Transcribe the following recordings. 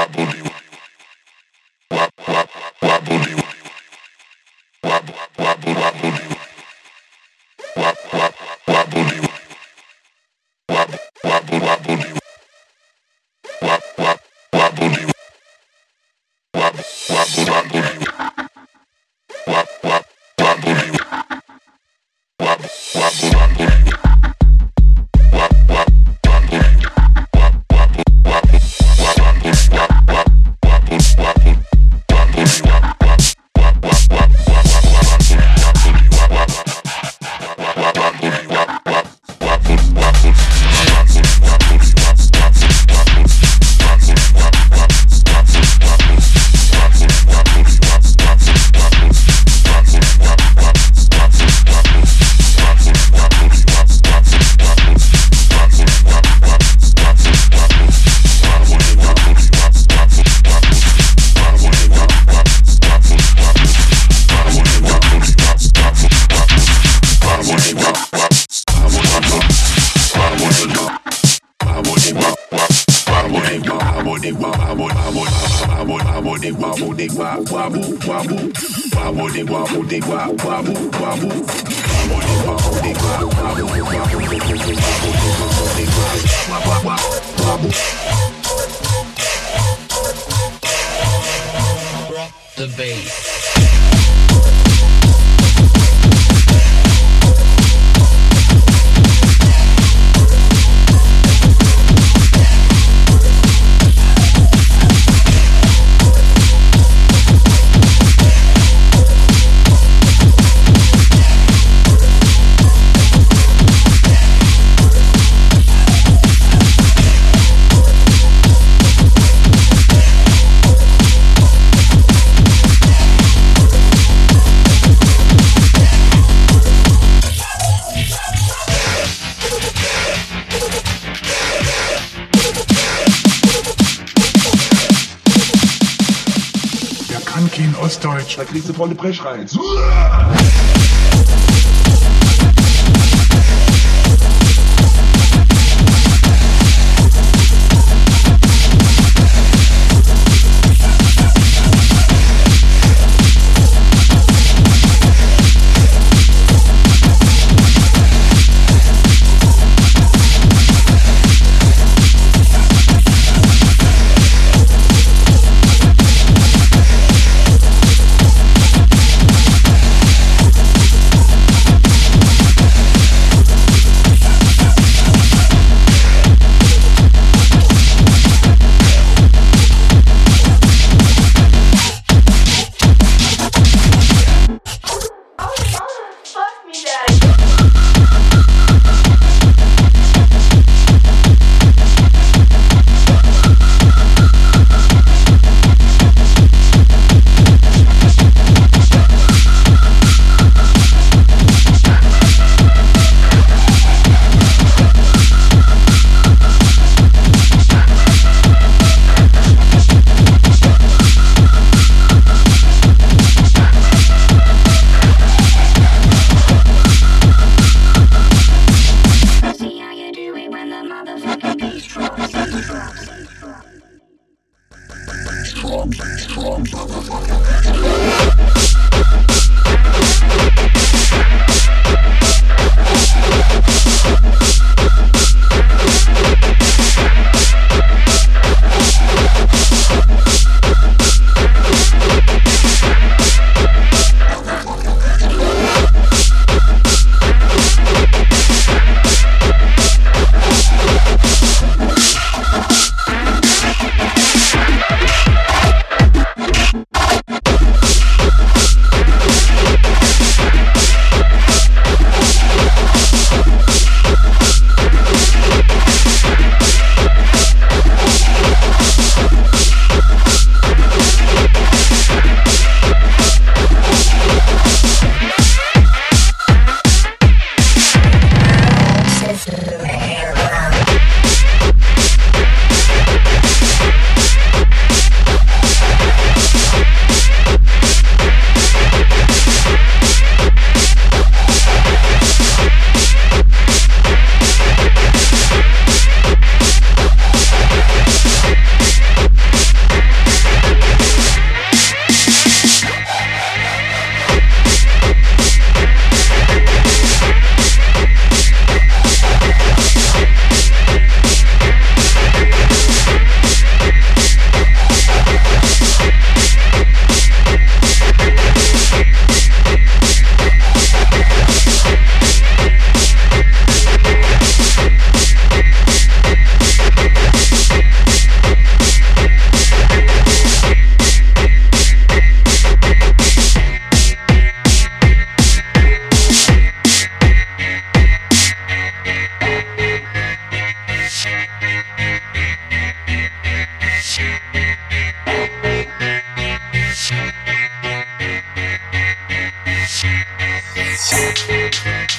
wobble wobble wobble gua, guabu, guabu. Guabu de guabu de gua, guabu, guabu. Guabu de guabu de gua, guabu, guabu. Guabu de guabu de gua, guabu, guabu. Guabu. The bass. da kriegst du volle Brechreiz. Uah! Podcast.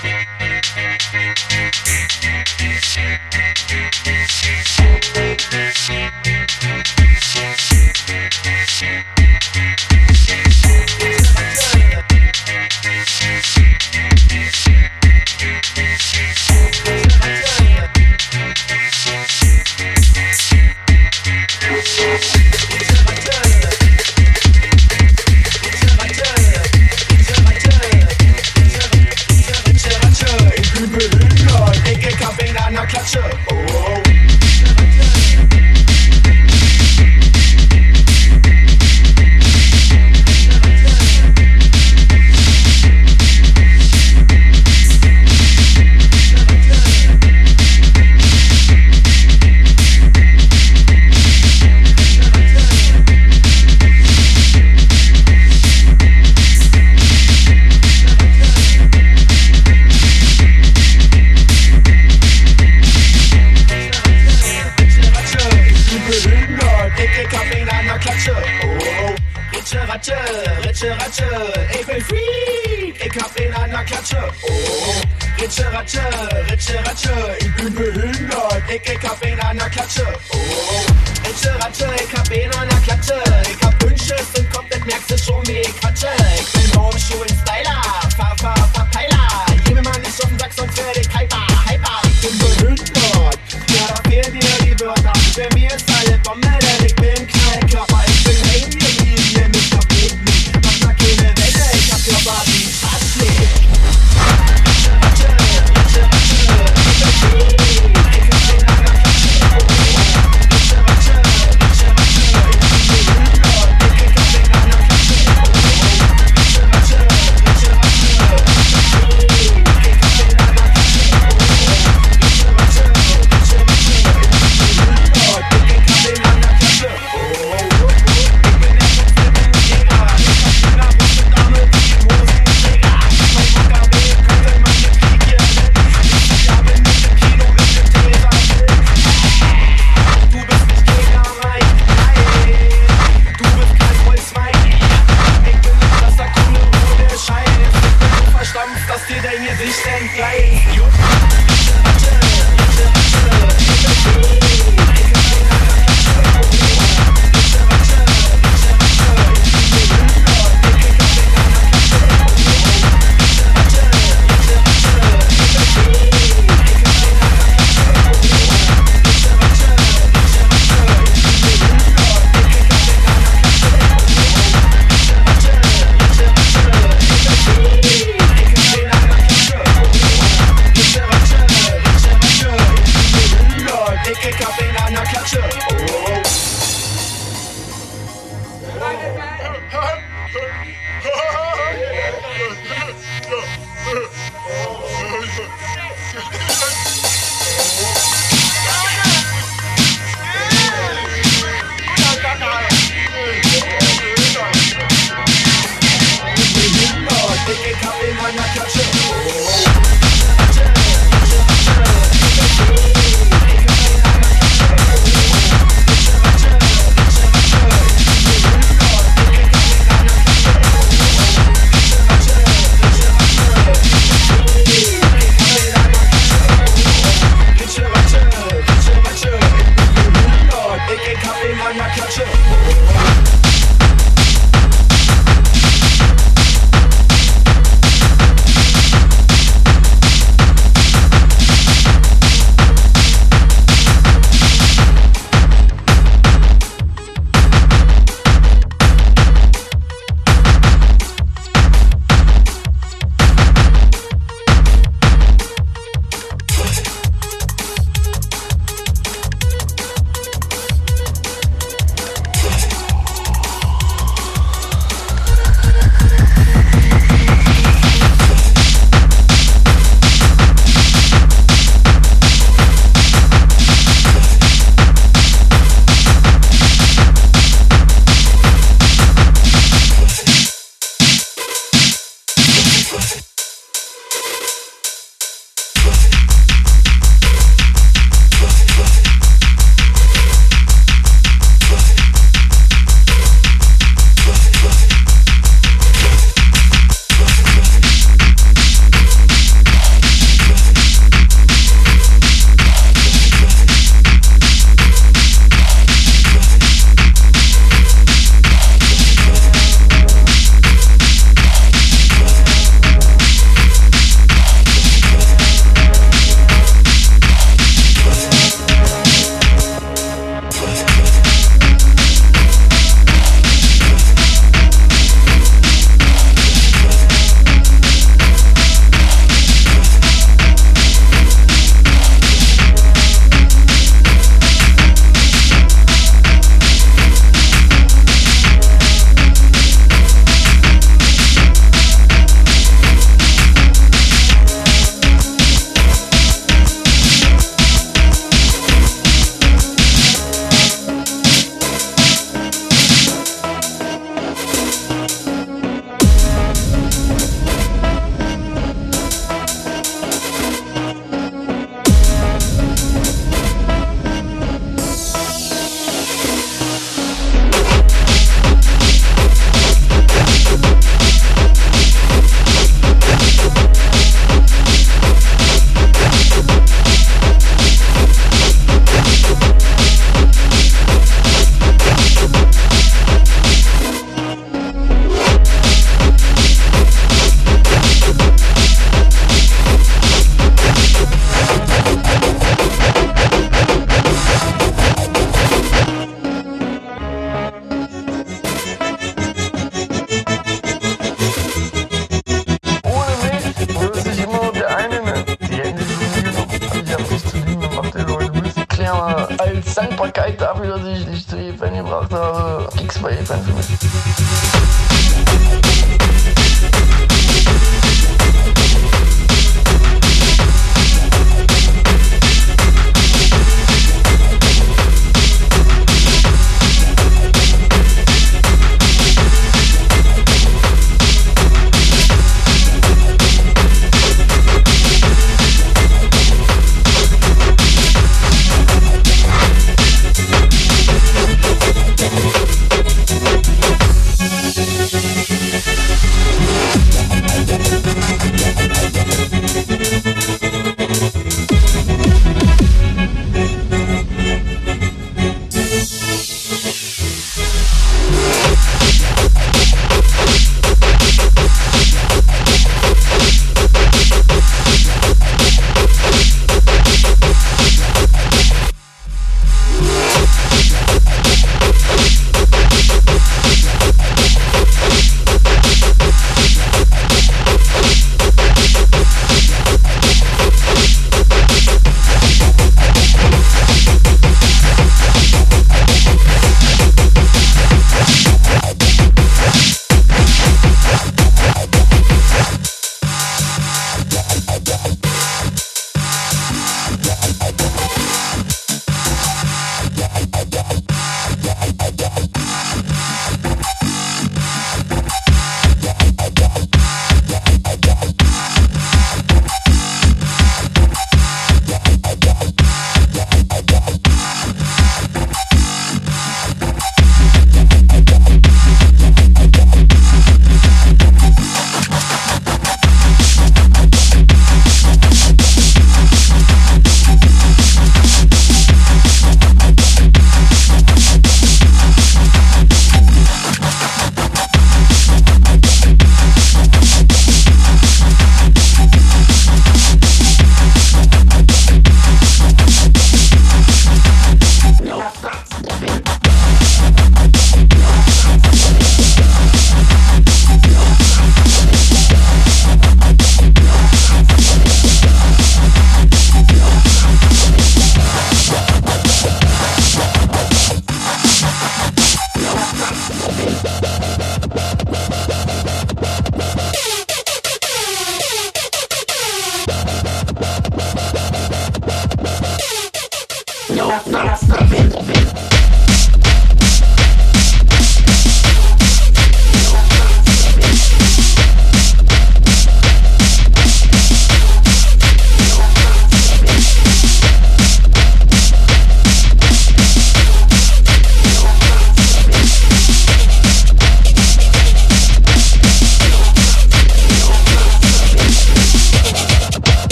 Klatsche. Oh, Ritsche, Ratsche, Ritsche, Ratsche. Ich bin behindert. Ich, oh, ich hab einen an der Klatsche. Oh, Ritsche, Ratsche, ich hab einen an der Klatsche. Ich hab Wünsche, sind komplett merkst du schon, wie ich quatsche. Ich bin morgen schon ins